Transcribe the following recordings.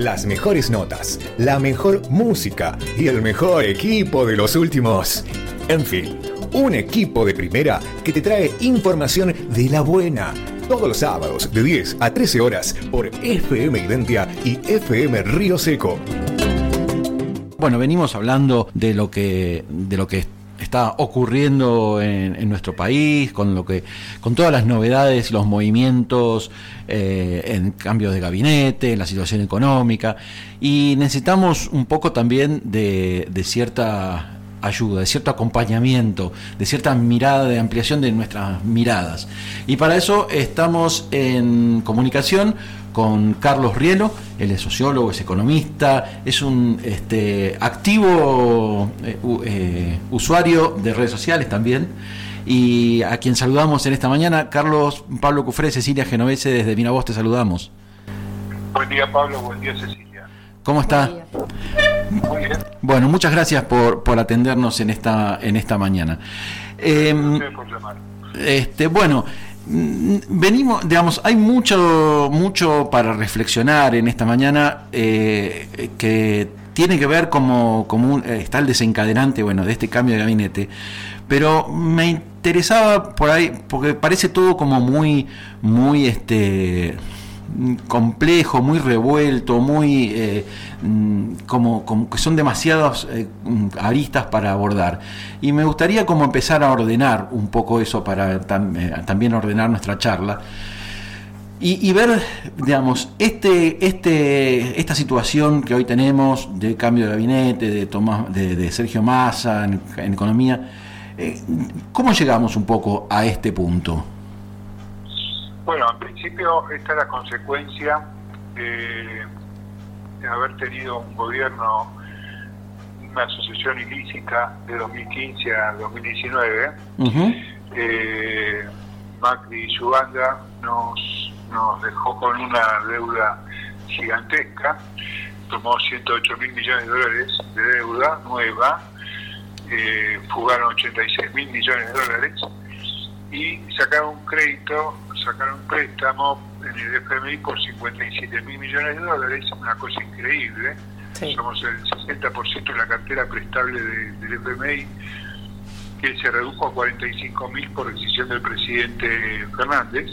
las mejores notas, la mejor música y el mejor equipo de los últimos. En fin, un equipo de primera que te trae información de la buena. Todos los sábados de 10 a 13 horas por FM Identia y FM Río Seco. Bueno, venimos hablando de lo que de lo que está ocurriendo en, nuestro país, con lo que, con todas las novedades, los movimientos eh, en cambios de gabinete, la situación económica, y necesitamos un poco también de, de cierta ayuda, de cierto acompañamiento, de cierta mirada, de ampliación de nuestras miradas. Y para eso estamos en comunicación con Carlos Rielo, él es sociólogo, es economista, es un este, activo eh, eh, usuario de redes sociales también. Y a quien saludamos en esta mañana, Carlos Pablo Cufré, Cecilia Genovese, desde Miravoz te saludamos. Buen día Pablo, buen día Cecilia. ¿Cómo está? Muy bien. Bueno, muchas gracias por, por atendernos en esta, en esta mañana. Eh, llamar. Este, bueno, Mm, venimos, digamos, hay mucho, mucho para reflexionar en esta mañana eh, que tiene que ver como, como un, está el desencadenante, bueno, de este cambio de gabinete, pero me interesaba por ahí, porque parece todo como muy, muy, este, complejo, muy revuelto, muy eh, mm, como, que son demasiadas eh, mm, aristas para abordar. Y me gustaría como empezar a ordenar un poco eso para eh, también ordenar nuestra charla. Y, ver, digamos, este, este, esta situación que hoy tenemos de cambio de gabinete, de, Tomás, de, Sergio Massa en, economía, ¿cómo llegamos un poco a este punto? Bueno, en principio esta es la consecuencia de, haber tenido un gobierno, una asociación ilícita de 2015 a 2019. Eh, Macri y su banda nos, nos dejó con una deuda gigantesca, tomó 108 mil millones de dólares de deuda nueva, eh, fugaron 86 mil millones de dólares y sacaron un crédito, sacaron un préstamo en el FMI por 57 mil millones de dólares, una cosa increíble. Somos el 60% de la cartera prestable del FMI, que se redujo a 45 mil por decisión del presidente Fernández,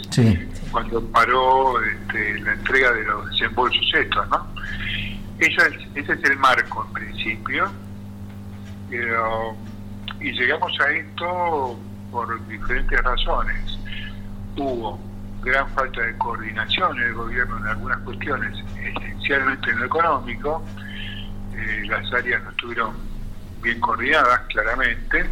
cuando paró este, la entrega de los desembolsos estos, ¿no? Ese es, ese es el marco en principio. y llegamos a esto por diferentes razones. Hubo gran falta de coordinación en el gobierno en algunas cuestiones, esencialmente en lo económico. Eh, las áreas no estuvieron bien coordinadas, claramente.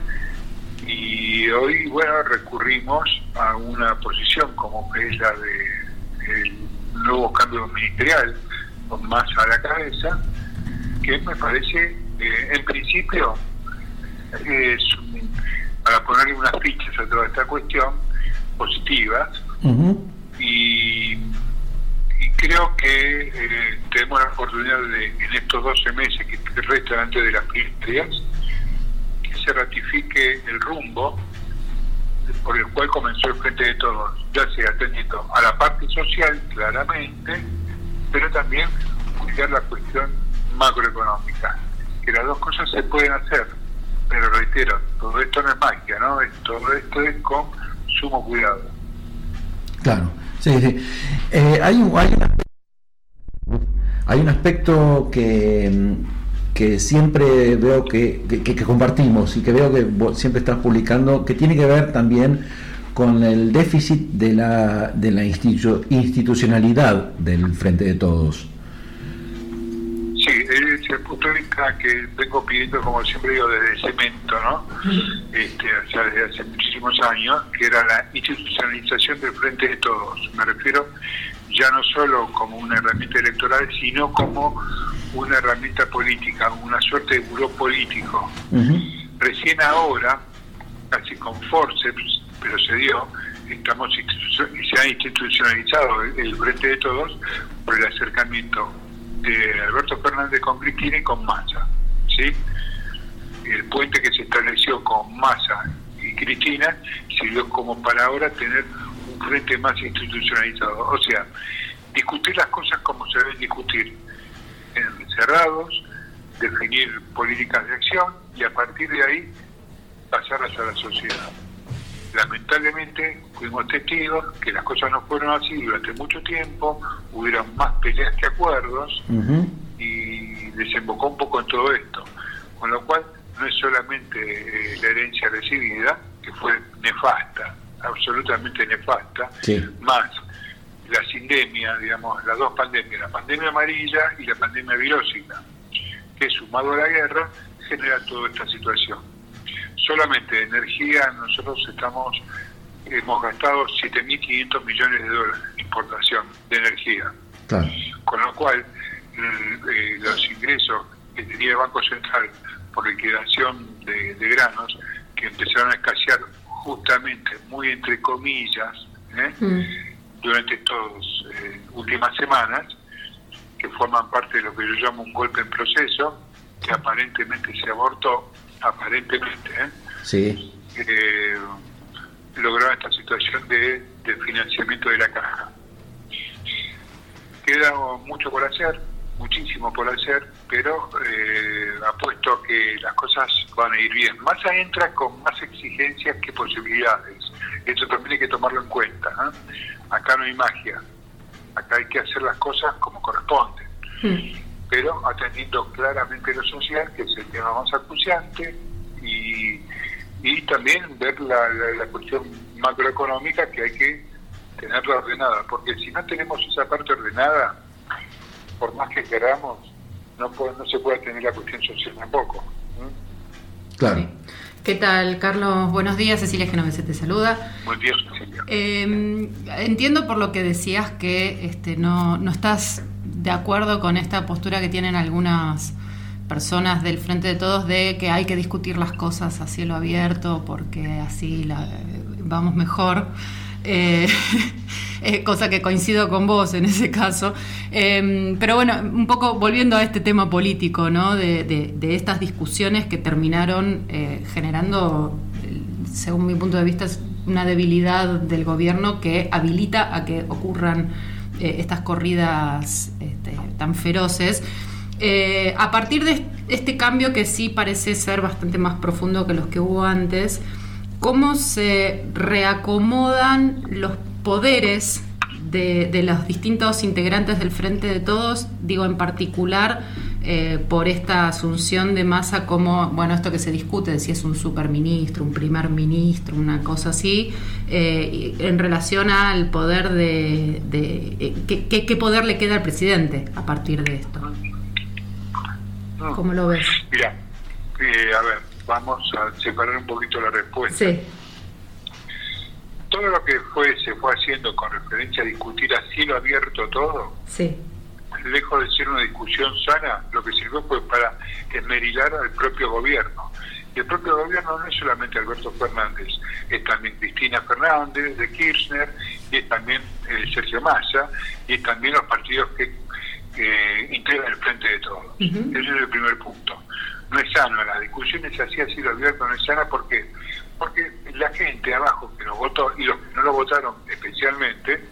Y hoy, bueno, recurrimos a una posición como que es la de el nuevo cambio ministerial, con más a la cabeza, que me parece, eh, en principio, es para ponerle unas fichas a toda esta cuestión, positivas, y, creo que eh, tenemos la oportunidad de, en estos 12 meses que restan antes de las primarias, se ratifique el rumbo por el cual comenzó el Frente de Todos, ya sea atendiendo a la parte social, claramente, pero también cuidar la cuestión macroeconómica, que las dos cosas se pueden hacer pero reitero, todo esto no es magia, ¿no? Todo esto es con sumo cuidado. Claro, sí, sí. Eh, hay, un, hay, hay un aspecto que, que siempre veo que, que, compartimos y que veo que siempre estás publicando, que tiene que ver también con el déficit de la, de la institucionalidad del Frente de Todos. Sí, es el punto de vista que vengo pidiendo, como siempre digo, desde cemento, ¿no? Este, o sea, desde hace muchísimos años, que era la institucionalización del frente de todos. Me refiero ya no solo como una herramienta electoral, sino como una herramienta política, una suerte de buró político. Recién ahora, casi con forceps, pero se dio, estamos se ha institucionalizado el frente de todos por el acercamiento de Alberto Fernández con Cristina y con Massa. ¿sí? El puente que se estableció con Massa y Cristina sirvió como para ahora tener un frente más institucionalizado. O sea, discutir las cosas como se deben discutir, cerrados, definir políticas de acción y a partir de ahí pasarlas a la sociedad. Lamentablemente fuimos testigos que las cosas no fueron así durante mucho tiempo, hubieron más peleas que acuerdos y desembocó un poco en todo esto. Con lo cual no es solamente eh, la herencia recibida, que fue nefasta, absolutamente nefasta, más la sindemia, digamos, las dos pandemias, la pandemia amarilla y la pandemia virósica, que sumado a la guerra genera toda esta situación. Solamente de energía nosotros estamos hemos gastado 7.500 millones de dólares en importación de energía. Con lo cual, eh, los ingresos que tenía el Banco Central por liquidación de, granos, que empezaron a escasear justamente, muy entre comillas, ¿eh? mm. Durante estas eh, últimas semanas, que forman parte de lo que yo llamo un golpe en proceso, que aparentemente se abortó, aparentemente, ¿eh? sí. eh, logró esta situación de, de financiamiento de la caja. Queda mucho por hacer, muchísimo por hacer, pero eh, apuesto a que las cosas van a ir bien. Massa entra con más exigencias que posibilidades. Eso también hay que tomarlo en cuenta. Acá no hay magia. Acá hay que hacer las cosas como corresponden. Hmm. Pero atendiendo claramente lo social, que es el tema más acuciante, y, y también ver la, la cuestión macroeconómica que hay que tenerla ordenada. Porque si no tenemos esa parte ordenada, por más que queramos, no, no se puede tener la cuestión social tampoco. Claro. ¿Qué tal, Carlos? Buenos días, Cecilia Genovese te saluda. Buen día, Cecilia. Em, entiendo por lo que decías que este, no, no estás de acuerdo con esta postura que tienen algunas personas del Frente de Todos de que hay que discutir las cosas a cielo abierto porque así la, vamos mejor. Eh, eh, cosa que coincido con vos en ese caso. Em, pero bueno, un poco volviendo a este tema político, ¿no? De, estas discusiones que terminaron eh, generando, según mi punto de vista, una debilidad del gobierno que habilita a que ocurran estas corridas este, tan feroces. a partir de este cambio que sí parece ser bastante más profundo que los que hubo antes, cómo se reacomodan los poderes de, los distintos integrantes del Frente de Todos, digo en particular eh, por esta asunción de masa como, bueno, esto que se discute, si es un superministro, un primer ministro, una cosa así, eh, en relación al poder de... Eh, ¿qué, poder le queda al presidente a partir de esto? ¿Cómo lo ves? Mira, a ver, vamos a separar un poquito la respuesta. Sí. Todo lo que fue se fue haciendo con referencia a discutir a cielo abierto todo, sí. lejos de ser una discusión sana, lo que sirvió fue para esmerilar al propio gobierno. Y el propio gobierno no es solamente Alberto Fernández, es también Cristina Fernández de Kirchner, y es también eh, Sergio Massa, y es también los partidos que integran el frente de todos. Ese es el primer punto no es sano, las discusiones así a cielo abierto no es sana porque porque la gente abajo que nos votó y los que no lo votaron especialmente,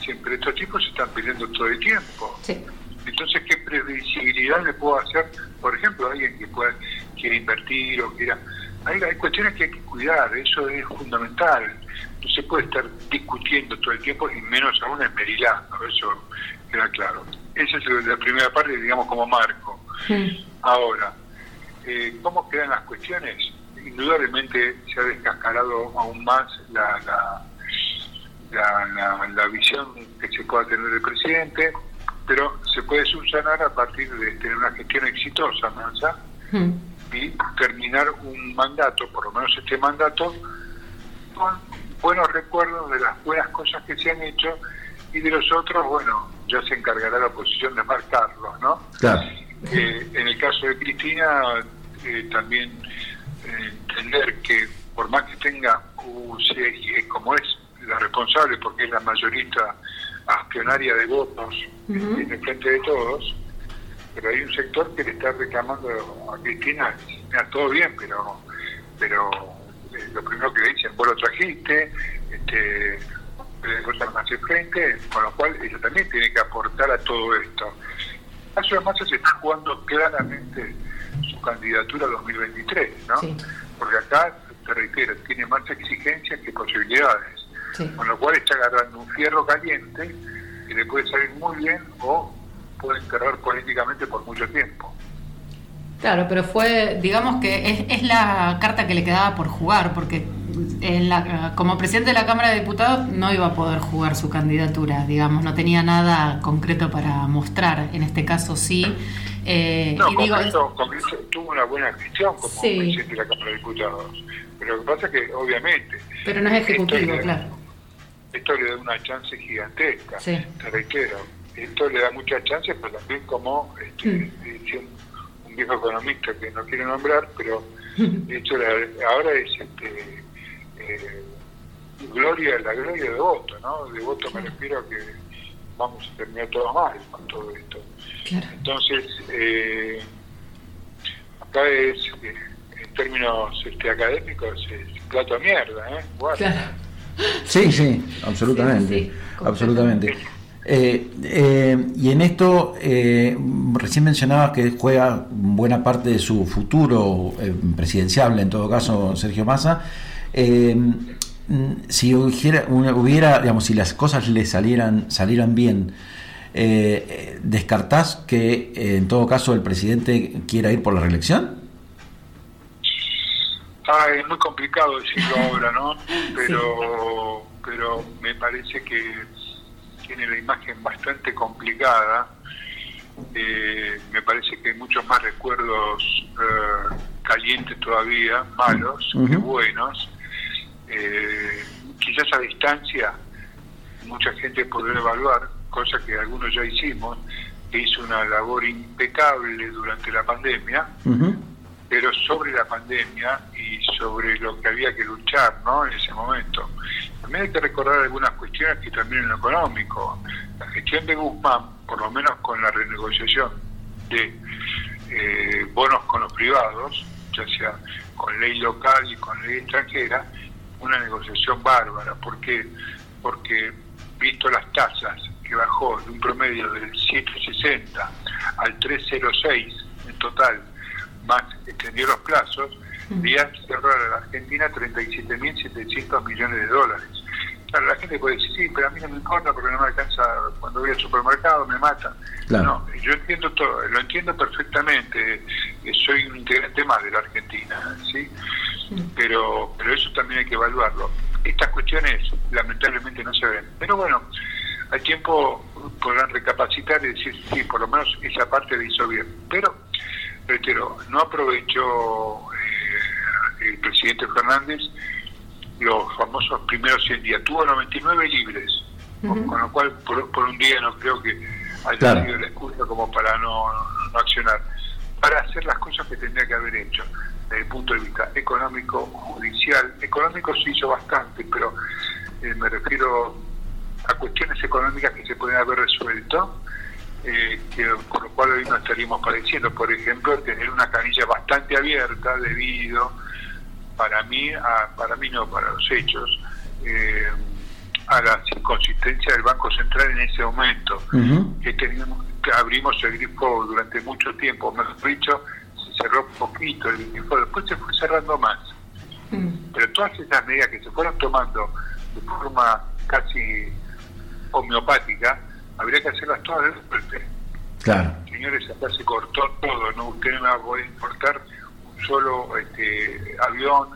siempre estos tipos se están peleando todo el tiempo. Entonces, ¿qué previsibilidad le puedo hacer, por ejemplo, a alguien que pueda, quiere invertir o quiera... Hay, hay cuestiones que hay que cuidar, eso es fundamental. No se puede estar discutiendo todo el tiempo y menos aún esmerilando, eso queda claro. Esa es la primera parte, digamos, como marco. Ahora, eh, ¿Cómo quedan las cuestiones? Indudablemente se ha descascarado aún más la, la, la, visión que se pueda tener del presidente, pero se puede subsanar a partir de tener una gestión exitosa, Mansa, hmm. y terminar un mandato, por lo menos este mandato, con buenos recuerdos de las buenas cosas que se han hecho y de los otros, bueno, ya se encargará la oposición de marcarlos, ¿no? Claro. Eh, en el caso de Cristina, eh, también entender que por más que tenga como es la responsable, porque es la mayorista accionaria de votos en el frente de todos, pero hay un sector que le está reclamando a Cristina, todo bien, pero pero lo primero que le dicen, vos lo trajiste, este, vos más frente, con lo cual ella también tiene que aportar a todo esto. de Massa se está jugando claramente su candidatura a 2023, ¿no? Porque acá, te reitero, tiene más exigencias que posibilidades. Con lo cual está agarrando un fierro caliente que le puede salir muy bien o puede enterrar políticamente por mucho tiempo. Claro, pero fue, digamos que es, es la carta que le quedaba por jugar, porque en la, como presidente de la Cámara de Diputados no iba a poder jugar su candidatura, digamos, no tenía nada concreto para mostrar, en este caso sí. Eh, no, y digo, tuvo una buena gestión como presidente de la Cámara de Diputados, pero lo que pasa es que obviamente... Pero no es ejecutivo, claro. Esto le da una chance gigantesca, te reitero, esto le da muchas chances, pero también como este, mm. un viejo economista que no quiero nombrar, pero de hecho ahora es este, eh, gloria, la gloria de voto, ¿no? De voto me refiero a que vamos a terminar todo mal con todo esto. Entonces, eh, acá es, eh, en términos este, académicos, es plato a mierda, ¿eh? Sí, sí, absolutamente, absolutamente. Eh, eh, y en esto, eh, recién mencionabas que juega buena parte de su futuro presidencial, en todo caso, Sergio Massa. Si hubiera, hubiera, digamos, si las cosas le salieran, salieran bien, ¿descartás que en todo caso el presidente quiera ir por la reelección? Ah, es muy complicado decirlo ahora, ¿no? Pero, pero me parece que tiene la imagen bastante complicada. Eh, me parece que hay muchos más recuerdos eh, calientes todavía, malos que buenos. Eh, quizás a distancia mucha gente podrá evaluar, cosa que algunos ya hicimos, que hizo una labor impecable durante la pandemia, pero sobre la pandemia y sobre lo que había que luchar ¿no? en ese momento. También hay que recordar algunas cuestiones que también en lo económico. La gestión de Guzmán, por lo menos con la renegociación de eh, bonos con los privados, ya sea con ley local y con ley extranjera, una negociación bárbara. ¿Por qué? Porque visto las tasas que bajó de un promedio del 7,60 al 3,06 en total, más extendió los plazos, día cerrar a la Argentina 37.700 millones de dólares. Claro, la gente puede decir, sí, pero a mí no me importa porque no me alcanza, cuando voy al supermercado me mata. No, yo entiendo todo, lo entiendo perfectamente, eh, soy un integrante más de la Argentina, ¿sí? Pero, pero eso también hay que evaluarlo. Estas cuestiones lamentablemente no se ven. Pero bueno, al tiempo podrán recapacitar y decir, sí, por lo menos esa parte le hizo bien. Pero, reitero, no aprovechó el presidente Fernández los famosos primeros 100 días. Tuvo 99 libres, con, lo cual por, un día no creo que haya sido la excusa como para no, accionar, para hacer las cosas que tendría que haber hecho desde el punto de vista económico, judicial. Económico se hizo bastante, pero eh, me refiero a cuestiones económicas que se pueden haber resuelto. Eh, que, por lo cual hoy no estaríamos padeciendo, por ejemplo, tener una canilla bastante abierta debido para mí, para mí no, para los hechos, eh, a la inconsistencia del Banco Central en ese momento, que, teníamos, que abrimos el grifo durante mucho tiempo, mejor dicho, se cerró poquito el grifo, después se fue cerrando más. Mm. Pero todas esas medidas que se fueron tomando de forma casi homeopática, habría que hacerlas todas de golpe. Claro. Señores, acá se cortó todo, ¿no? Usted no me va a poder importar solo este, avión,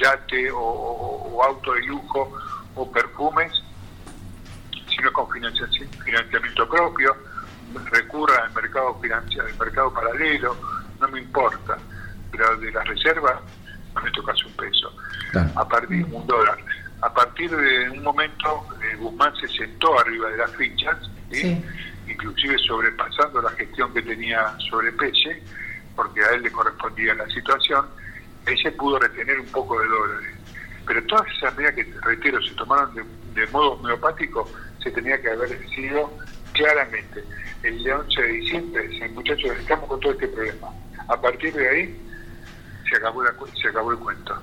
yate o, auto de lujo o perfumes, sino con financiamiento propio, recurra al mercado financiero, al mercado paralelo, no me importa, pero de las reservas no me tocas un peso, a partir de un dólar. A partir de un momento, eh, Guzmán se sentó arriba de las fichas, inclusive sobrepasando la gestión que tenía sobre Peche, porque a él le correspondía la situación, ese pudo retener un poco de dólares. Pero todas esas medidas que, reitero, se tomaron de, modo homeopático, se tenía que haber decidido claramente. El día 11 de diciembre, muchachos, estamos con todo este problema. A partir de ahí, se acabó, la, se acabó el cuento.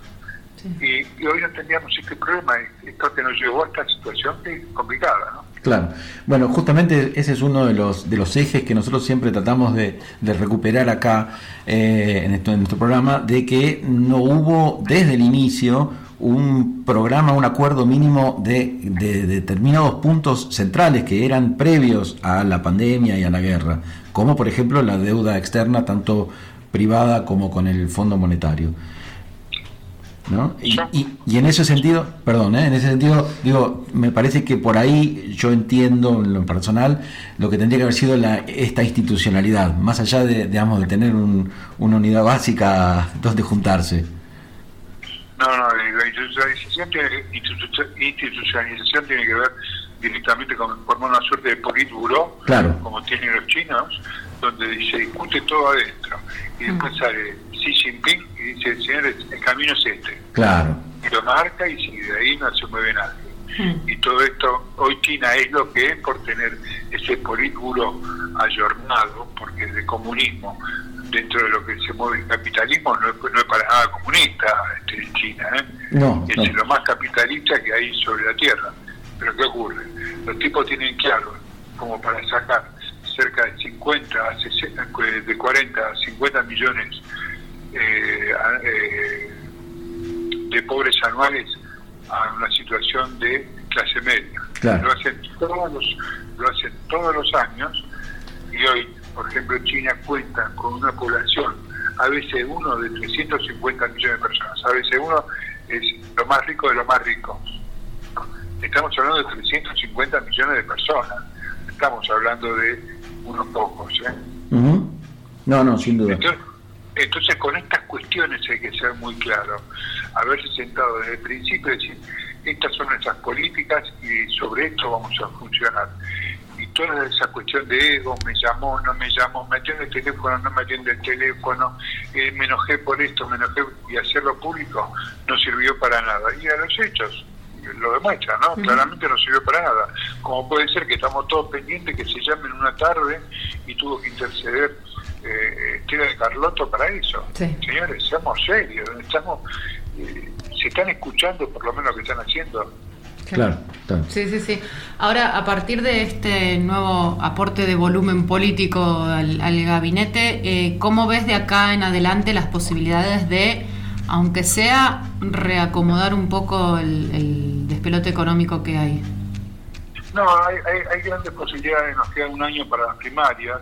Y, hoy no teníamos este problema, esto que nos llevó a esta situación que es complicada, ¿no? Claro. Bueno, justamente ese es uno de los, de los ejes que nosotros siempre tratamos de, recuperar acá eh, en, esto, en nuestro programa, de que no hubo desde el inicio un programa, un acuerdo mínimo de, de, determinados puntos centrales que eran previos a la pandemia y a la guerra, como por ejemplo la deuda externa, tanto privada como con el Fondo Monetario. ¿no? Y, y, en ese sentido, perdón, ¿eh? en ese sentido, digo, me parece que por ahí yo entiendo en lo personal lo que tendría que haber sido la, esta institucionalidad, más allá de, digamos, de tener un, una unidad básica donde juntarse. No, no, la institucionalización institucionalización tiene que ver directamente con formar una suerte de politburo, claro. como tienen los chinos, donde se discute todo adentro. Y después mm. sale Xi Jinping y dice, señores, el camino es este. Claro. Y lo marca y si de ahí no se mueve nadie. Mm. Y todo esto, hoy China es lo que es por tener ese politburo ayornado, porque es de comunismo, dentro de lo que se mueve el capitalismo, no es, no es para nada comunista este, China, ¿eh? no, es lo más capitalista que hay sobre la Tierra. Pero ¿qué ocurre? Los tipos tienen claro, como para sacar cerca de 50, de 40 a 50 millones eh, eh, de pobres anuales a una situación de clase media. Lo hacen todos los, lo hacen todos los años y hoy por ejemplo, China cuenta con una población a veces uno de 350 millones de personas, a veces uno es lo más rico de los más ricos. Estamos hablando de 350 millones de personas, estamos hablando de unos pocos. ¿eh? No, no, sin duda. Entonces, con estas cuestiones hay que ser muy claro, haberse sentado desde el principio y decir, estas son nuestras políticas y sobre esto vamos a funcionar toda esa cuestión de ego, me llamó, no me llamó, me atiende el teléfono, no me atiende el teléfono, eh, me enojé por esto, me enojé y hacerlo público no sirvió para nada. Y a los hechos lo demuestra, ¿no? Claramente no sirvió para nada. Como puede ser que estamos todos pendientes que se llamen una tarde y tuvo que interceder eh, de Carlotto para eso. Señores, seamos serios, estamos, eh, se están escuchando por lo menos lo que están haciendo. Claro, Sí, sí, sí. Ahora, a partir de este nuevo aporte de volumen político al, gabinete, eh, ¿cómo ves de acá en adelante las posibilidades de, aunque sea, reacomodar un poco el, despelote económico que hay? No, hay, grandes posibilidades, nos queda un año para las primarias.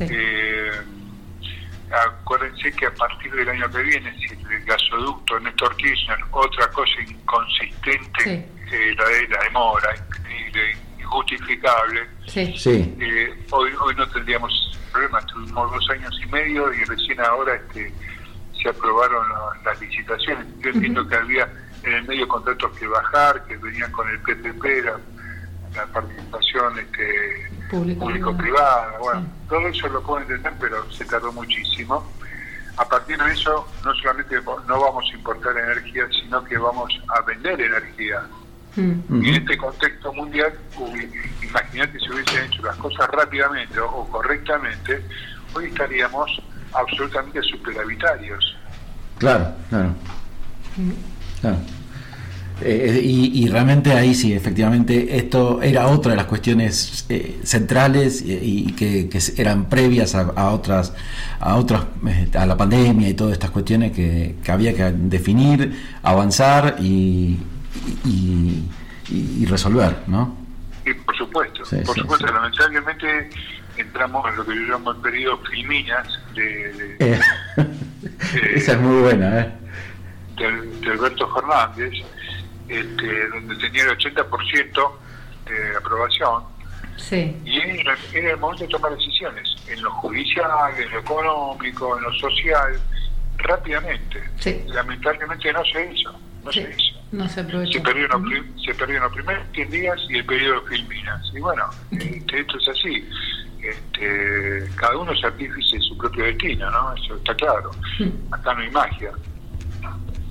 Eh, acuérdense que a partir del año que viene, si el gasoducto Néstor Kirchner, otra cosa inconsistente la, demora increíble, injustificable. Eh, hoy, hoy no tendríamos problemas, tuvimos dos años y medio y recién ahora este, se aprobaron las licitaciones. Yo entiendo que había en el medio contratos que bajar, que venían con el PPP, la, participación este, público-privada. bueno, todo eso lo puedo entender, pero se tardó muchísimo. A partir de eso, no solamente no vamos a importar energía, sino que vamos a vender energía. Mm. Y en este contexto mundial, imagínate si hubiesen hecho las cosas rápidamente o, correctamente, hoy estaríamos absolutamente superhabitarios. Claro, claro. claro. Eh, y, realmente ahí sí, efectivamente, esto era otra de las cuestiones eh, centrales y, que, eran previas a, otras, a otras, a la pandemia y todas estas cuestiones que, que había que definir, avanzar y, y, resolver, ¿no? Sí, por supuesto, por supuesto, lamentablemente entramos en lo que yo llamo el periodo Filminas de, eh, esa es muy buena, ¿eh? De, Alberto Fernández, este, donde tenía el 80% de aprobación. Sí. Y era, el momento de tomar decisiones, en lo judicial, en lo económico, en lo social, rápidamente. Lamentablemente no se hizo, no se hizo. No se aprovechó. Se perdieron, los primeros 10 días y el periodo de Filminas. Y bueno, este, esto es así. Este, cada uno es artífice de su propio destino, ¿no? Eso está claro. Acá no hay magia.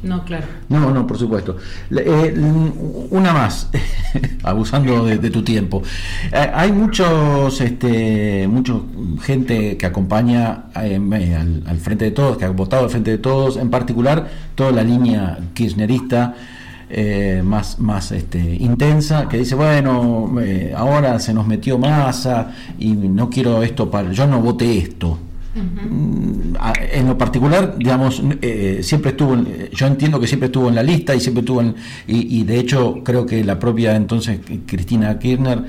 No, claro. No, no, por supuesto. Eh, una más, abusando de, tu tiempo. Eh, hay muchos, este, mucho gente que acompaña eh, al, Frente de Todos, que ha votado al Frente de Todos, en particular toda la línea kirchnerista. Más, más este, intensa, que dice, bueno, ahora se nos metió masa y no quiero esto para, yo no voté esto, Mm, en lo particular, digamos, eh, siempre estuvo, yo entiendo que siempre estuvo en la lista y siempre estuvo en, y, de hecho creo que la propia entonces Cristina Kirchner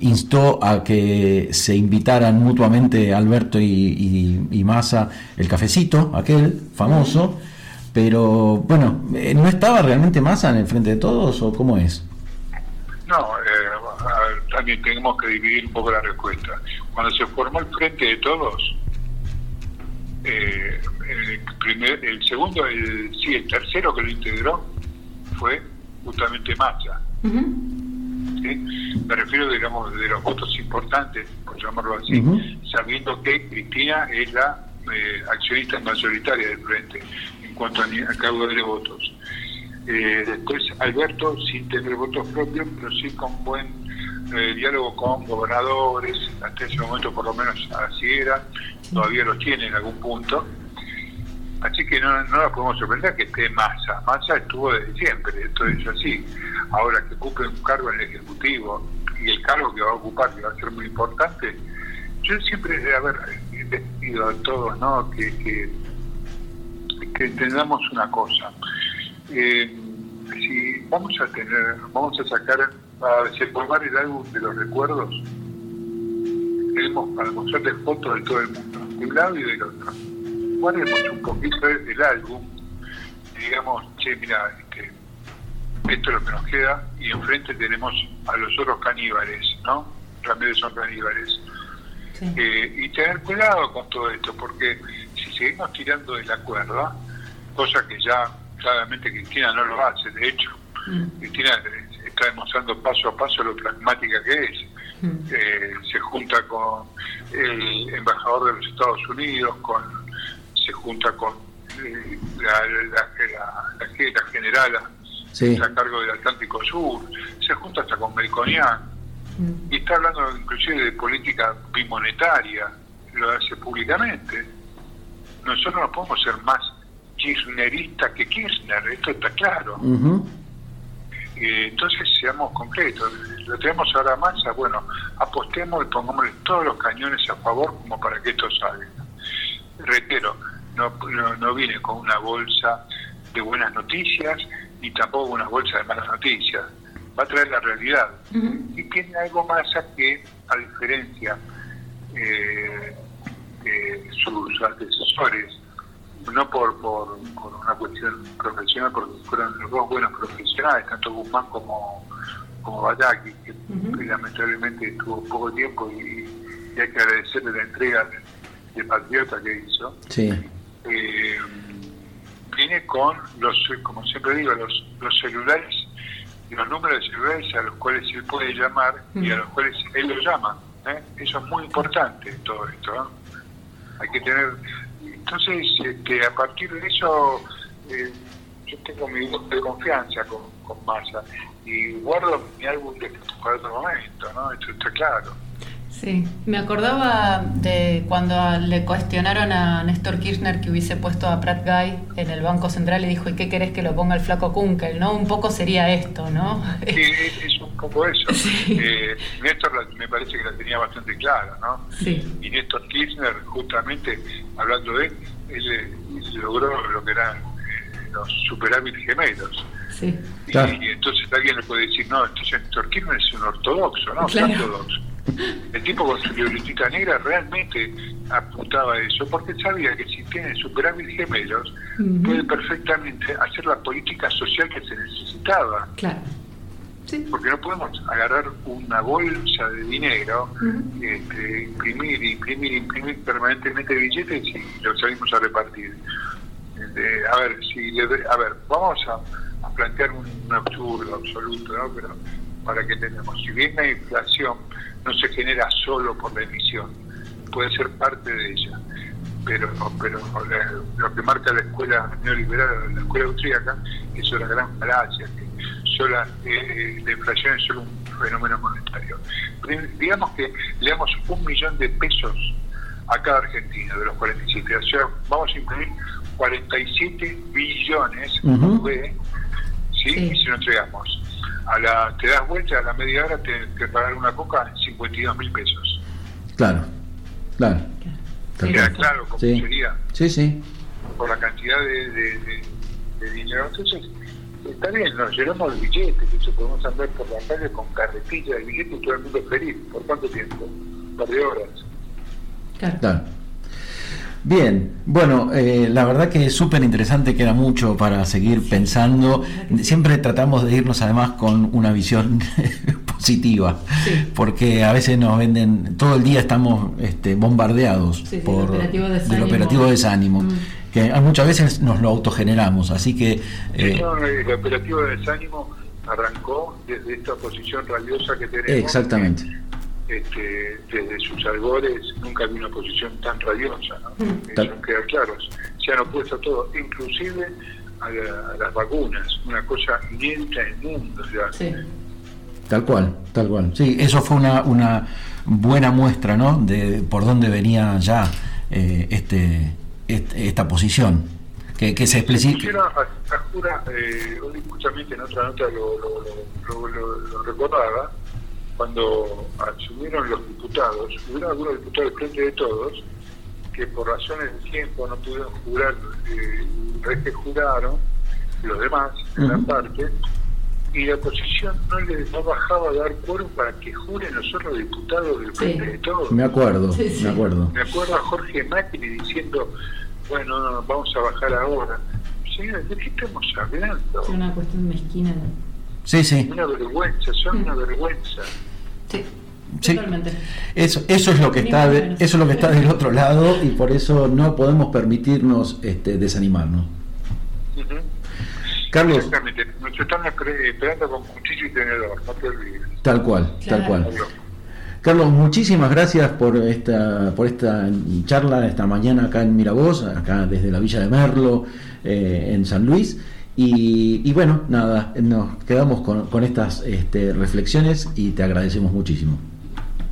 instó a que se invitaran mutuamente Alberto y, y, Massa el cafecito, aquel famoso, pero bueno, eh, ¿no estaba realmente Massa en el frente de todos o cómo es? No, eh, también tenemos que dividir un poco la respuesta. Cuando se formó el frente de todos, eh, el, primer, el segundo, el, sí, el tercero que lo integró fue justamente Massa. Me refiero, digamos, de los votos importantes, por llamarlo así, sabiendo que Cristina es la eh, accionista mayoritaria del frente en cuanto a, a caudal de votos. Eh, después Alberto, sin tener votos propios, pero sí con buen eh, diálogo con gobernadores, hasta ese momento por lo menos así era, todavía lo tiene en algún punto. Así que no, no nos podemos sorprender que esté Massa. Massa estuvo desde siempre, esto es así. Ahora que ocupe un cargo en el Ejecutivo y el cargo que va a ocupar, que va a ser muy importante, yo siempre, a ver, he a todos ¿no? que, entendamos una cosa. Eh, si vamos a tener, vamos a sacar, a desempolvar el álbum de los recuerdos, tenemos para mostrarles fotos de todo el mundo de un lado y del otro. Guardemos un poquito del álbum y digamos, che, mira, este, esto es lo que nos queda y enfrente tenemos a los otros caníbales, ¿no? También son caníbales. Eh, y tener cuidado con todo esto, porque si seguimos tirando de la cuerda, cosa que ya claramente Cristina no lo hace, de hecho, mm. Cristina está demostrando paso a paso lo pragmática que es. Mm. Eh, se junta con el embajador de los Estados Unidos, con se junta con eh, la, la, la, generala a cargo del Atlántico Sur, se junta hasta con Melconian mm. y está hablando inclusive de política bimonetaria, lo hace públicamente. Nosotros no podemos ser más kirchneristas que Kirchner, esto está claro. Eh, entonces seamos concretos. Lo tenemos ahora más, bueno, apostemos y pongámosle todos los cañones a favor como para que esto salga. Reitero, no, no, viene con una bolsa de buenas noticias ni tampoco una bolsa de malas noticias. Va a traer la realidad. Y tiene algo más a que, a diferencia eh, de sus antecesores, no por, por, una cuestión profesional, porque fueron los dos buenos profesionales, tanto Guzmán como, como Bayaki, que, lamentablemente estuvo poco tiempo y, hay que agradecerle la entrega de, Patriota que hizo. Sí. Eh, viene con los, como siempre digo, los, los celulares, los números de celulares a los cuales él puede llamar y a los cuales él lo llama. ¿eh? Eso es muy importante todo esto. Hay que tener entonces, este, a partir de eso, eh, yo tengo mi de confianza con, con Massa y guardo mi álbum de para otro momento, ¿no? Esto está claro. Sí, me acordaba de cuando le cuestionaron a Néstor Kirchner que hubiese puesto a Pratt Guy en el Banco Central y dijo, ¿y qué querés que lo ponga el flaco Kunkel? ¿no? Un poco sería esto, ¿no? Sí, es un poco eso. Eh, Néstor me parece que la tenía bastante clara, ¿no? Sí. Y Néstor Kirchner, justamente, hablando de él, él, logró lo que eran eh, los superávit gemelos. Sí. Y, entonces alguien le puede decir, no, entonces Néstor Kirchner es un ortodoxo, ¿no? Claro. ortodoxo. El tipo con su libretita negra realmente apuntaba a eso, porque sabía que si tiene superávit gemelos, puede perfectamente hacer la política social que se necesitaba. Claro. Porque no podemos agarrar una bolsa de dinero, este, imprimir, imprimir, imprimir permanentemente billetes y los salimos a repartir. a ver, si a ver, vamos a, a plantear un, absurdo absoluto, ¿no? Pero para que tenemos, si bien la inflación no se genera solo por la emisión, puede ser parte de ella. pero, pero lo que marca la escuela neoliberal, la escuela austríaca, es una gran falacia, que sola, eh, la inflación es solo un fenómeno monetario. Digamos que le damos un millón de pesos a cada argentino de los 47, o sea, vamos a incluir 47 billones de, ¿sí? y si nos entregamos a la, te das vuelta a la media hora te, te pagar una coca en 52 mil pesos. Claro, claro. Queda claro cómo sería. Sí, sí. Por la cantidad de, de, dinero. Entonces, está bien, nos llenamos de billetes, eso podemos andar por la calle con carretilla de billetes y todo el mundo feliz. ¿Por cuánto tiempo? Un par de horas. claro. Bien, bueno, eh, la verdad que es súper interesante, queda mucho para seguir pensando. Siempre tratamos de irnos además con una visión positiva, porque a veces nos venden, todo el día estamos este, bombardeados por el operativo de desánimo. Mm. Que muchas veces nos lo autogeneramos, así que... Eh, el operativo de desánimo arrancó desde esta posición rabiosa que tenemos. Exactamente este, desde sus albores nunca había una posición tan radiosa, ¿no? Mm. Eso queda claro. Se han opuesto a todo, inclusive a, las vacunas, una cosa inédita en el mundo. Tal cual, tal cual. Sí, eso fue una, una buena muestra, ¿no? De por dónde venía ya eh, este, este, esta posición. Que, que se explica. eh, hoy justamente en otra nota lo, lo, lo, lo recordaba, cuando asumieron los diputados, hubo algunos diputados frente de todos que por razones de tiempo no pudieron jurar, eh, que juraron, los demás, en la parte, y la oposición no le no bajaba a dar quórum para que juren los otros diputados del frente de todos. Me acuerdo, me acuerdo. Me acuerdo a Jorge Macri diciendo, bueno, no, vamos a bajar ahora. Señores, ¿de qué estamos hablando? Es una cuestión mezquina. Sí, sí. Una vergüenza, son una vergüenza. Sí. Totalmente. Eso, eso es lo que está eso es lo que está del otro lado y por eso no podemos permitirnos este, desanimarnos. Carlos. Exactamente. Nos están esperando con cuchillo y tenedor, no te olvides. Tal cual, tal cual. Carlos, muchísimas gracias por esta por esta charla esta mañana acá en Miravoz, acá desde la Villa de Merlo, eh, en San Luis. Y, bueno, nada, nos quedamos con, con estas este, reflexiones y te agradecemos muchísimo.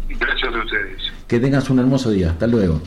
Gracias a ustedes. Que tengas un hermoso día. Hasta luego.